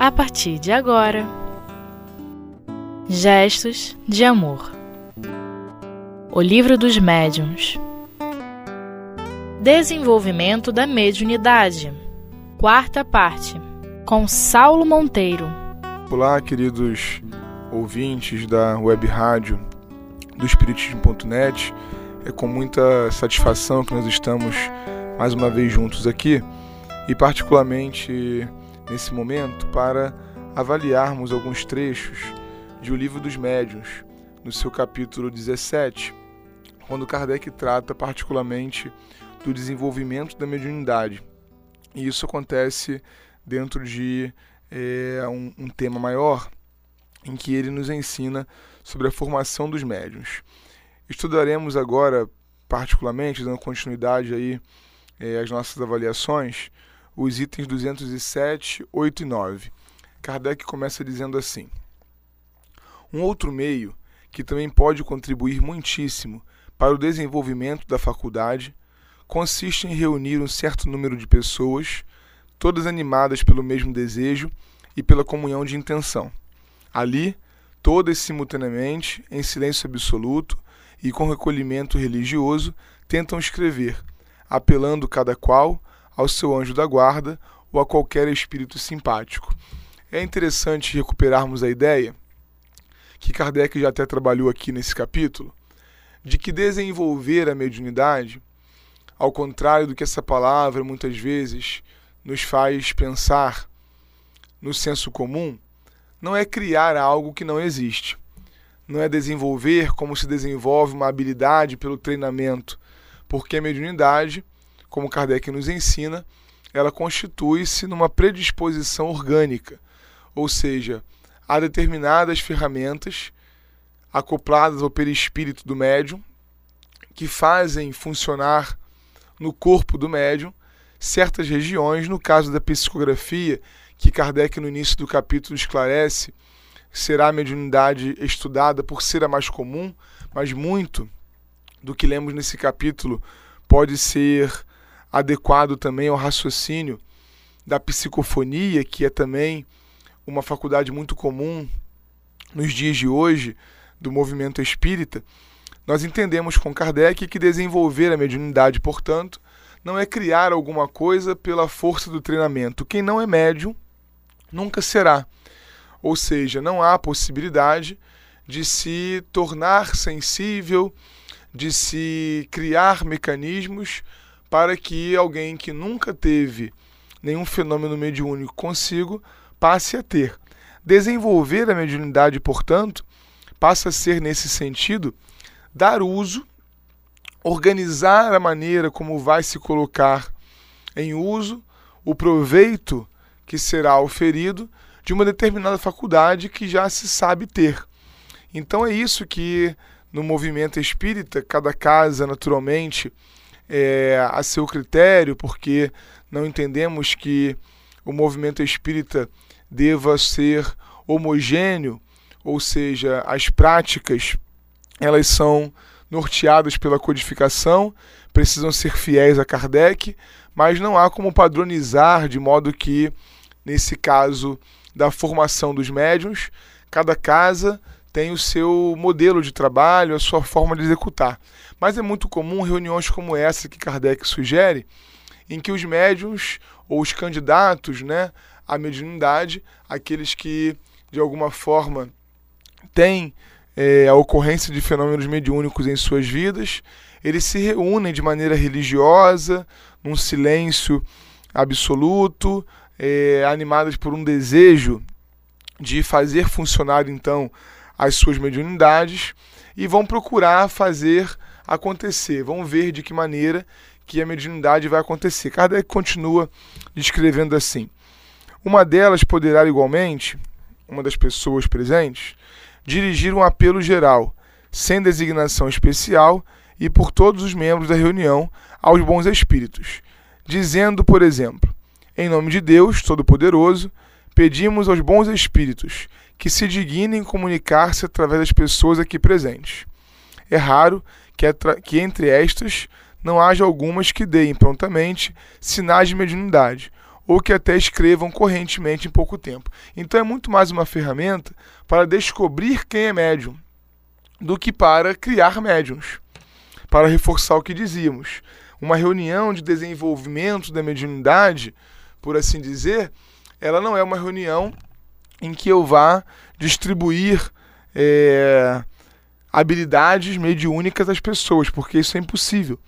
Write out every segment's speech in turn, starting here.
a partir de agora. Gestos de Amor O Livro dos Médiuns Desenvolvimento da Mediunidade Quarta parte Com Saulo Monteiro Olá, queridos ouvintes da web rádio do Espiritismo.net. É com muita satisfação que nós estamos mais uma vez juntos aqui e, particularmente nesse momento, para avaliarmos alguns trechos de O Livro dos Médiuns, no seu capítulo 17, quando Kardec trata particularmente do desenvolvimento da mediunidade. E isso acontece dentro de é, um, um tema maior, em que ele nos ensina sobre a formação dos médiuns. Estudaremos agora, particularmente, dando continuidade aí é, às nossas avaliações, os itens 207, 8 e 9. Kardec começa dizendo assim: Um outro meio que também pode contribuir muitíssimo para o desenvolvimento da faculdade consiste em reunir um certo número de pessoas, todas animadas pelo mesmo desejo e pela comunhão de intenção. Ali, todas simultaneamente, em silêncio absoluto e com recolhimento religioso, tentam escrever, apelando cada qual ao seu anjo da guarda ou a qualquer espírito simpático. É interessante recuperarmos a ideia, que Kardec já até trabalhou aqui nesse capítulo, de que desenvolver a mediunidade, ao contrário do que essa palavra muitas vezes nos faz pensar no senso comum, não é criar algo que não existe. Não é desenvolver como se desenvolve uma habilidade pelo treinamento, porque a mediunidade, como Kardec nos ensina, ela constitui-se numa predisposição orgânica, ou seja, há determinadas ferramentas acopladas ao perispírito do médium que fazem funcionar no corpo do médium certas regiões, no caso da psicografia, que Kardec no início do capítulo esclarece, será a mediunidade estudada por ser a mais comum, mas muito do que lemos nesse capítulo pode ser adequado também ao raciocínio da psicofonia, que é também uma faculdade muito comum nos dias de hoje do movimento espírita. Nós entendemos com Kardec que desenvolver a mediunidade, portanto, não é criar alguma coisa pela força do treinamento. Quem não é médium nunca será. Ou seja, não há possibilidade de se tornar sensível, de se criar mecanismos para que alguém que nunca teve nenhum fenômeno mediúnico consigo passe a ter. Desenvolver a mediunidade, portanto, passa a ser, nesse sentido, dar uso, organizar a maneira como vai se colocar em uso o proveito que será oferido de uma determinada faculdade que já se sabe ter. Então é isso que no movimento espírita, cada casa naturalmente é, a seu critério, porque não entendemos que o movimento espírita deva ser homogêneo, ou seja, as práticas elas são norteadas pela codificação, precisam ser fiéis a Kardec, mas não há como padronizar de modo que nesse caso da formação dos médiums, cada casa tem o seu modelo de trabalho, a sua forma de executar. Mas é muito comum reuniões como essa que Kardec sugere, em que os médiums ou os candidatos né, à mediunidade, aqueles que de alguma forma têm é, a ocorrência de fenômenos mediúnicos em suas vidas, eles se reúnem de maneira religiosa, num silêncio absoluto, é, animadas por um desejo de fazer funcionar então as suas mediunidades e vão procurar fazer acontecer, vão ver de que maneira que a mediunidade vai acontecer. Kardec continua descrevendo assim: uma delas poderá igualmente, uma das pessoas presentes, dirigir um apelo geral, sem designação especial e por todos os membros da reunião aos bons espíritos, dizendo, por exemplo: em nome de Deus Todo-Poderoso, pedimos aos bons espíritos que se dignem comunicar-se através das pessoas aqui presentes. É raro que, que entre estas não haja algumas que deem prontamente sinais de mediunidade, ou que até escrevam correntemente em pouco tempo. Então é muito mais uma ferramenta para descobrir quem é médium do que para criar médiums. Para reforçar o que dizíamos, uma reunião de desenvolvimento da mediunidade, por assim dizer, ela não é uma reunião em que eu vá distribuir é, habilidades mediúnicas às pessoas, porque isso é impossível.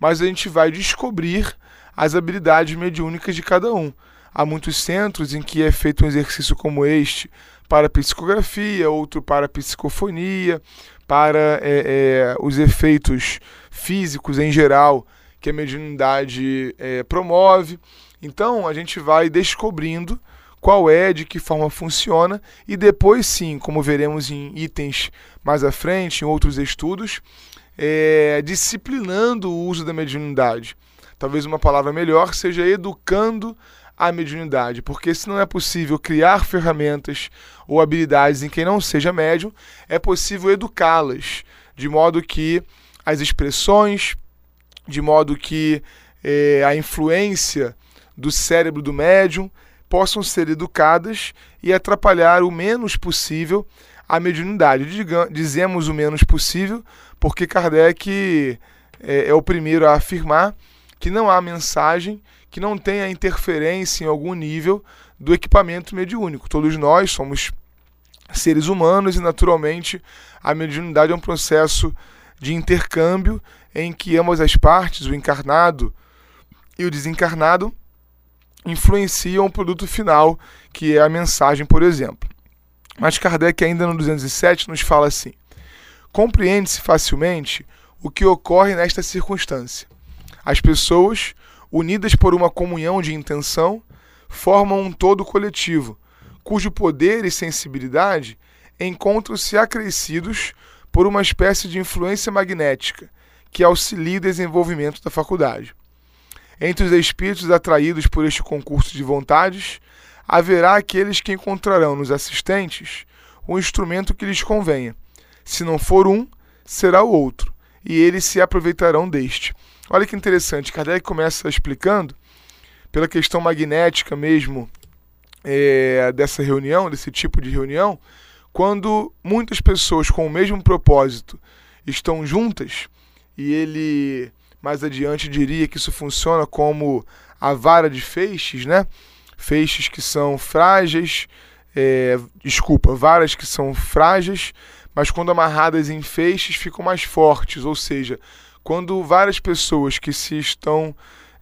Mas a gente vai descobrir as habilidades mediúnicas de cada um. Há muitos centros em que é feito um exercício como este para psicografia, outro para psicofonia, para é, é, os efeitos físicos em geral que a mediunidade é, promove. Então a gente vai descobrindo qual é, de que forma funciona e depois sim, como veremos em itens mais à frente, em outros estudos, é, disciplinando o uso da mediunidade. Talvez uma palavra melhor seja educando a mediunidade, porque se não é possível criar ferramentas ou habilidades em quem não seja médium, é possível educá-las, de modo que as expressões, de modo que é, a influência do cérebro do médium possam ser educadas e atrapalhar o menos possível a mediunidade. Dizemos o menos possível porque Kardec é, é o primeiro a afirmar que não há mensagem que não tenha interferência em algum nível do equipamento mediúnico. Todos nós somos seres humanos e, naturalmente, a mediunidade é um processo de intercâmbio em que ambas as partes, o encarnado e o desencarnado, influenciam o produto final, que é a mensagem, por exemplo. Mas Kardec, ainda no 207, nos fala assim: compreende-se facilmente o que ocorre nesta circunstância. As pessoas, unidas por uma comunhão de intenção, formam um todo coletivo, cujo poder e sensibilidade encontram-se acrescidos por uma espécie de influência magnética que auxilia o desenvolvimento da faculdade. Entre os espíritos atraídos por este concurso de vontades, haverá aqueles que encontrarão nos assistentes o instrumento que lhes convenha. Se não for um, será o outro, e eles se aproveitarão deste. Olha que interessante, Kardec começa explicando, pela questão magnética mesmo é, dessa reunião, desse tipo de reunião, quando muitas pessoas com o mesmo propósito estão juntas, e ele mais adiante diria que isso funciona como a vara de feixes, né? Feixes que são frágeis, é, desculpa, varas que são frágeis, mas quando amarradas em feixes ficam mais fortes, ou seja, quando várias pessoas que se estão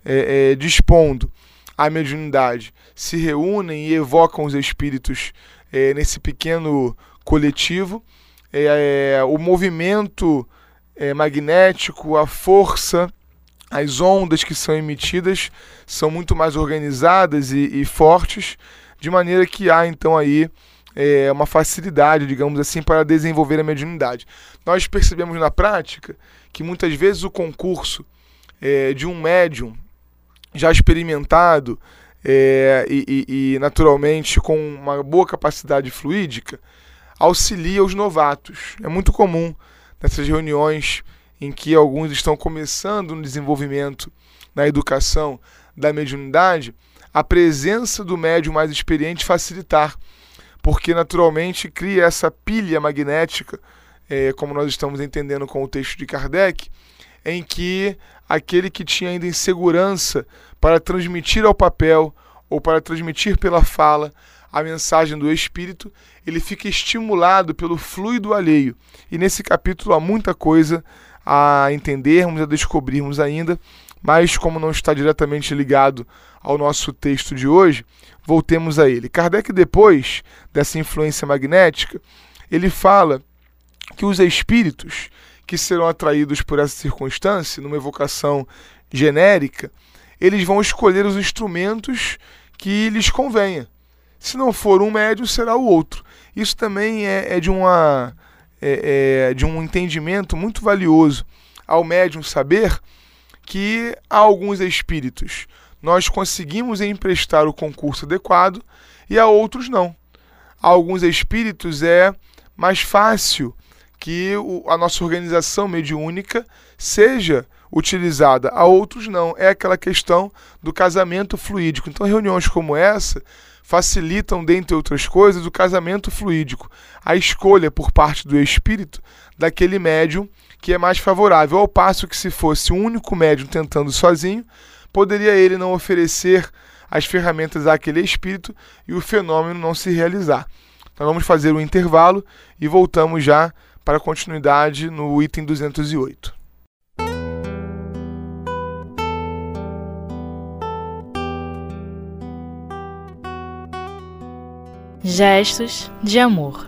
é, é, dispondo à mediunidade se reúnem e evocam os espíritos é, nesse pequeno coletivo, é, é, o movimento é, magnético, a força, as ondas que são emitidas são muito mais organizadas e, e fortes, de maneira que há então aí é, uma facilidade, digamos assim, para desenvolver a mediunidade. Nós percebemos na prática que muitas vezes o concurso é, de um médium já experimentado é, e, e, naturalmente com uma boa capacidade fluídica auxilia os novatos. É muito comum nessas reuniões em que alguns estão começando no desenvolvimento na educação da mediunidade, a presença do médium mais experiente facilitar, porque naturalmente cria essa pilha magnética, é, como nós estamos entendendo com o texto de Kardec, em que aquele que tinha ainda insegurança para transmitir ao papel ou para transmitir pela fala a mensagem do Espírito, ele fica estimulado pelo fluido alheio. E nesse capítulo há muita coisa a entendermos, a descobrirmos ainda, mas como não está diretamente ligado ao nosso texto de hoje, voltemos a ele. Kardec, depois dessa influência magnética, ele fala que os espíritos que serão atraídos por essa circunstância, numa evocação genérica, eles vão escolher os instrumentos que lhes convenha. Se não for um médium, será o outro. Isso também é, é de, uma, é, é, de um entendimento muito valioso ao médium saber que há alguns espíritos nós conseguimos emprestar o concurso adequado e a outros não. A alguns espíritos é mais fácil que a nossa organização mediúnica seja utilizada, a outros não. É aquela questão do casamento fluídico. Então, reuniões como essa facilitam, dentre outras coisas, o casamento fluídico, a escolha por parte do espírito daquele médium que é mais favorável, ao passo que se fosse o único médium tentando sozinho, poderia ele não oferecer as ferramentas àquele espírito e o fenômeno não se realizar. Então vamos fazer um intervalo e voltamos já para continuidade no item 208. Gestos de amor.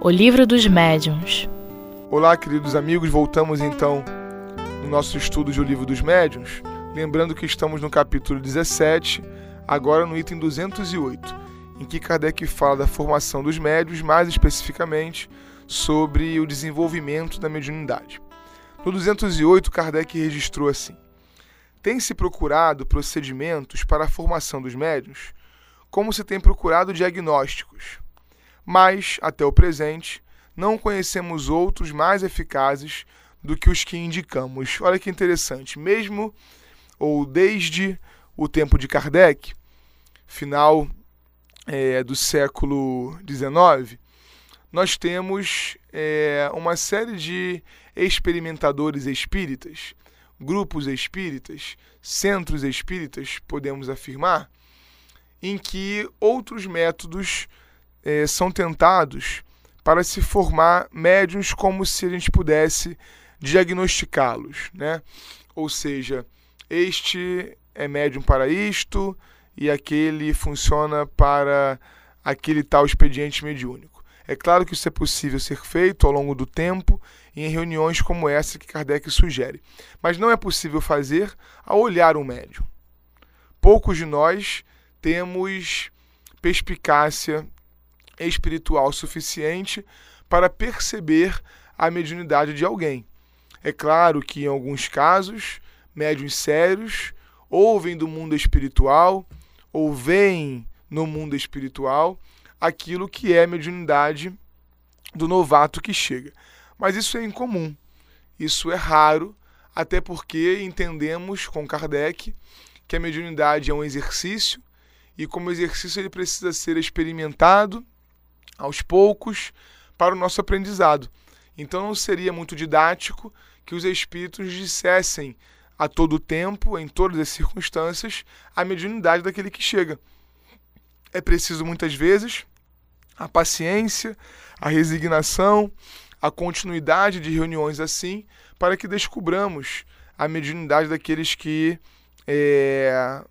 O livro dos médiuns. Olá, queridos amigos, voltamos então no nosso estudo de O Livro dos Médiuns, lembrando que estamos no capítulo 17, agora no item 208, em que Kardec fala da formação dos médios, mais especificamente sobre o desenvolvimento da mediunidade. No 208, Kardec registrou assim: Tem-se procurado procedimentos para a formação dos médios como se tem procurado diagnósticos, mas, até o presente, não conhecemos outros mais eficazes do que os que indicamos. Olha que interessante, mesmo ou desde o tempo de Kardec, final é, do século XIX, nós temos é, uma série de experimentadores espíritas, grupos espíritas, centros espíritas, podemos afirmar, em que outros métodos é, são tentados para se formar médiums como se a gente pudesse diagnosticá-los, né? Ou seja, este é médium para isto e aquele funciona para aquele tal expediente mediúnico. É claro que isso é possível ser feito ao longo do tempo em reuniões como essa que Kardec sugere, mas não é possível fazer ao olhar um médium. Poucos de nós temos perspicácia espiritual suficiente para perceber a mediunidade de alguém. É claro que em alguns casos, médiuns sérios ouvem do mundo espiritual ou veem no mundo espiritual aquilo que é a mediunidade do novato que chega. Mas isso é incomum, isso é raro, até porque entendemos com Kardec que a mediunidade é um exercício e como exercício ele precisa ser experimentado aos poucos para o nosso aprendizado. Então não seria muito didático que os espíritos dissessem a todo tempo, em todas as circunstâncias, a mediunidade daquele que chega. É preciso muitas vezes a paciência, a resignação, a continuidade de reuniões assim, para que descubramos a mediunidade daqueles que é,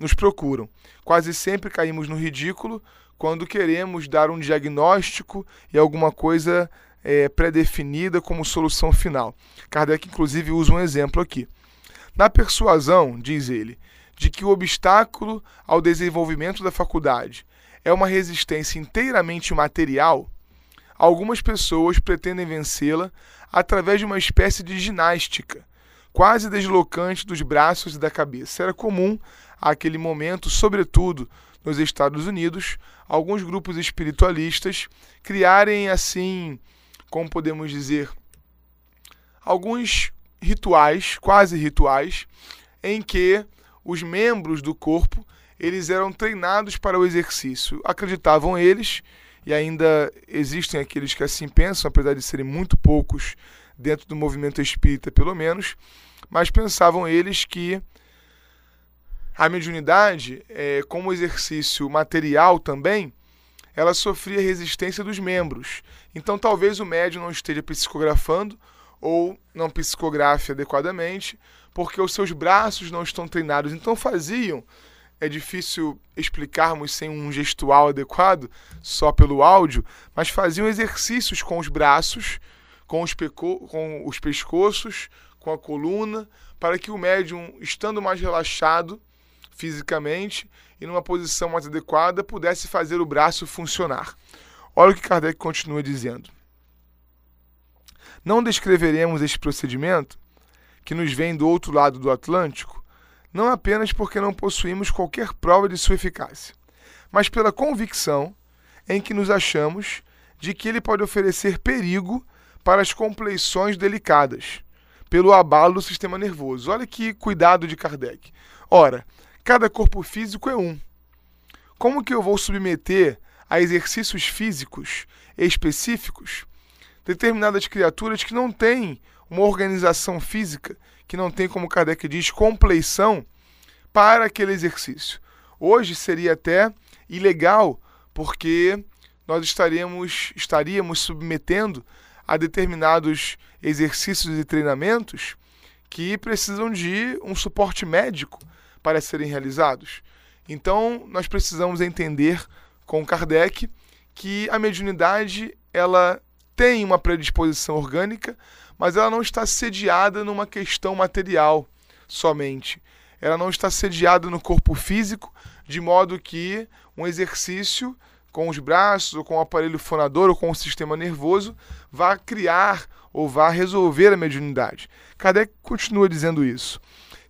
nos procuram. Quase sempre caímos no ridículo quando queremos dar um diagnóstico e alguma coisa é, pré-definida como solução final. Kardec, inclusive, usa um exemplo aqui. Na persuasão, diz ele, de que o obstáculo ao desenvolvimento da faculdade é uma resistência inteiramente material, algumas pessoas pretendem vencê-la através de uma espécie de ginástica, quase deslocante dos braços e da cabeça. Era comum àquele momento, sobretudo nos Estados Unidos, alguns grupos espiritualistas criarem assim, como podemos dizer, alguns rituais, quase rituais, em que os membros do corpo eles eram treinados para o exercício. Acreditavam eles, e ainda existem aqueles que assim pensam, apesar de serem muito poucos dentro do movimento espírita, pelo menos, mas pensavam eles que a mediunidade, é, como exercício material também, ela sofria resistência dos membros. Então, talvez o médium não esteja psicografando ou não psicografe adequadamente, porque os seus braços não estão treinados. Então, faziam. É difícil explicarmos sem um gestual adequado, só pelo áudio, mas faziam exercícios com os braços, com os, com os pescoços, com a coluna, para que o médium, estando mais relaxado, fisicamente e numa posição mais adequada pudesse fazer o braço funcionar. Olha o que Kardec continua dizendo. Não descreveremos este procedimento, que nos vem do outro lado do Atlântico, não apenas porque não possuímos qualquer prova de sua eficácia, mas pela convicção em que nos achamos de que ele pode oferecer perigo para as compleições delicadas, pelo abalo do sistema nervoso. Olha que cuidado de Kardec. Ora, cada corpo físico é um. Como que eu vou submeter a exercícios físicos específicos determinadas criaturas que não têm uma organização física, que não tem, como Kardec diz, compleição para aquele exercício? Hoje seria até ilegal, porque nós estaríamos, estaríamos submetendo a determinados exercícios e treinamentos que precisam de um suporte médico para serem realizados. Então, nós precisamos entender com Kardec que a mediunidade ela tem uma predisposição orgânica, mas ela não está sediada numa questão material somente. Ela não está sediada no corpo físico, de modo que um exercício com os braços, ou com o aparelho fonador, ou com o sistema nervoso, vá criar ou vá resolver a mediunidade. Kardec continua dizendo isso.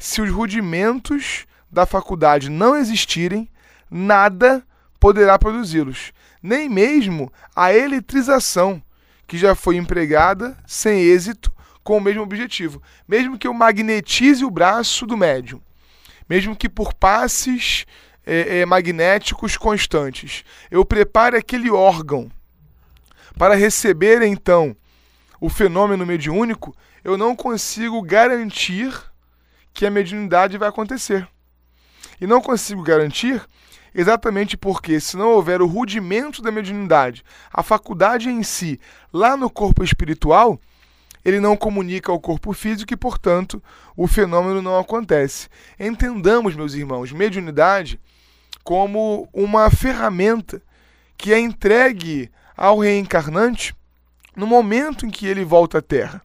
Se os rudimentos da faculdade não existirem, nada poderá produzi-los, nem mesmo a eletrização, que já foi empregada sem êxito com o mesmo objetivo. Mesmo que eu magnetize o braço do médium, mesmo que por passes é, é, magnéticos constantes. Eu preparo aquele órgão para receber então o fenômeno mediúnico, eu não consigo garantir que a mediunidade vai acontecer. E não consigo garantir exatamente porque, se não houver o rudimento da mediunidade, a faculdade em si, lá no corpo espiritual, ele não comunica ao corpo físico e, portanto, o fenômeno não acontece. Entendamos, meus irmãos, mediunidade como uma ferramenta que é entregue ao reencarnante no momento em que ele volta à Terra.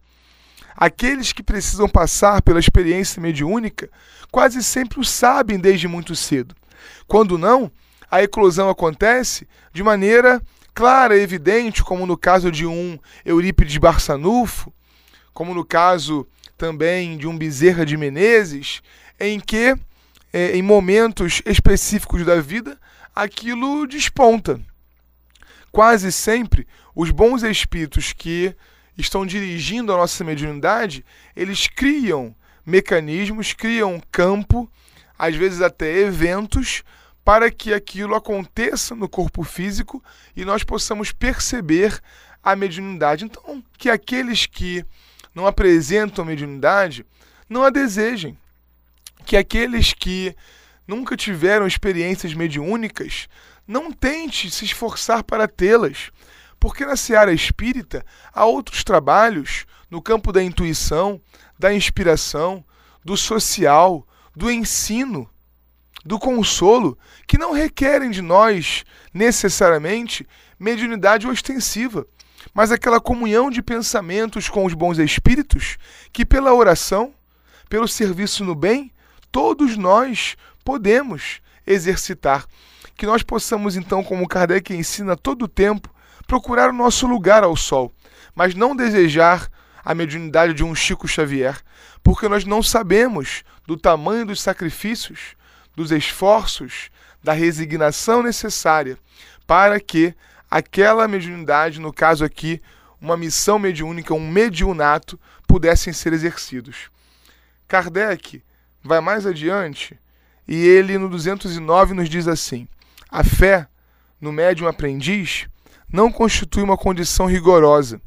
Aqueles que precisam passar pela experiência mediúnica quase sempre o sabem desde muito cedo. Quando não, a eclosão acontece de maneira clara evidente, como no caso de um Eurípides Barçanufo, como no caso também de um Bezerra de Menezes, em que é, em momentos específicos da vida, aquilo desponta. Quase sempre, os bons espíritos que estão dirigindo a nossa mediunidade, eles criam mecanismos, criam campo, às vezes até eventos, para que aquilo aconteça no corpo físico e nós possamos perceber a mediunidade. Então, que aqueles que não apresentam mediunidade não a desejem que aqueles que nunca tiveram experiências mediúnicas não tente se esforçar para tê-las, porque na seara espírita há outros trabalhos no campo da intuição, da inspiração, do social, do ensino, do consolo, que não requerem de nós necessariamente mediunidade ostensiva, mas aquela comunhão de pensamentos com os bons espíritos que, pela oração, pelo serviço no bem, todos nós podemos exercitar. Que nós possamos, então, como Kardec ensina todo o tempo, procurar o nosso lugar ao sol, mas não desejar a mediunidade de um Chico Xavier, porque nós não sabemos do tamanho dos sacrifícios, dos esforços, da resignação necessária para que aquela mediunidade, no caso aqui, uma missão mediúnica, um mediunato, pudessem ser exercidos. Kardec vai mais adiante e ele no 209 nos diz assim: a fé no médium aprendiz não constitui uma condição rigorosa.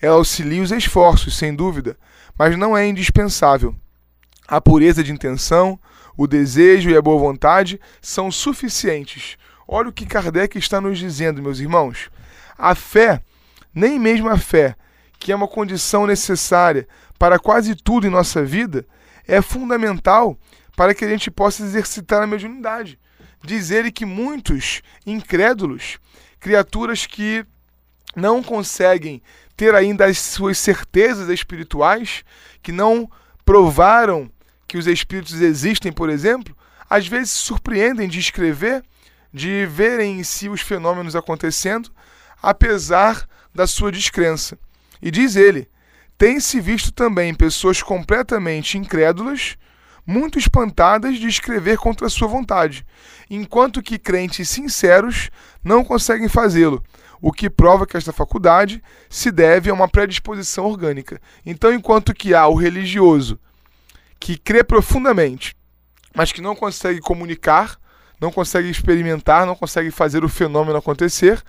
Ela auxilia os esforços, sem dúvida, mas não é indispensável. A pureza de intenção, o desejo e a boa vontade são suficientes. Olha o que Kardec está nos dizendo, meus irmãos. A fé, nem mesmo a fé, que é uma condição necessária para quase tudo em nossa vida, é fundamental para que a gente possa exercitar a mediunidade. Diz ele que muitos incrédulos, criaturas que não conseguem ter ainda as suas certezas espirituais, que não provaram que os espíritos existem, por exemplo, às vezes se surpreendem de escrever, de verem em si os fenômenos acontecendo, apesar da sua descrença. E diz ele: tem-se visto também pessoas completamente incrédulas, muito espantadas de escrever contra sua vontade, enquanto que crentes sinceros não conseguem fazê-lo, o que prova que esta faculdade se deve a uma predisposição orgânica. Então, enquanto que há o religioso que crê profundamente, mas que não consegue comunicar, não consegue experimentar, não consegue fazer o fenômeno acontecer,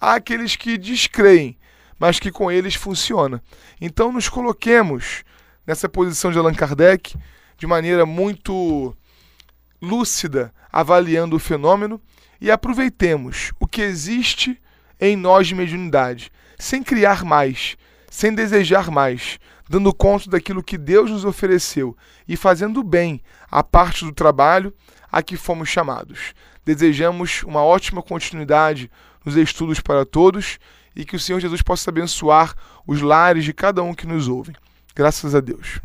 há aqueles que descreem, mas que com eles funciona. Então, nos coloquemos nessa posição de Allan Kardec de maneira muito lúcida, avaliando o fenômeno e aproveitemos o que existe em nós de mediunidade, sem criar mais, sem desejar mais, dando conta daquilo que Deus nos ofereceu e fazendo bem a parte do trabalho a que fomos chamados. Desejamos uma ótima continuidade nos estudos para todos e que o Senhor Jesus possa abençoar os lares de cada um que nos ouve. Graças a Deus.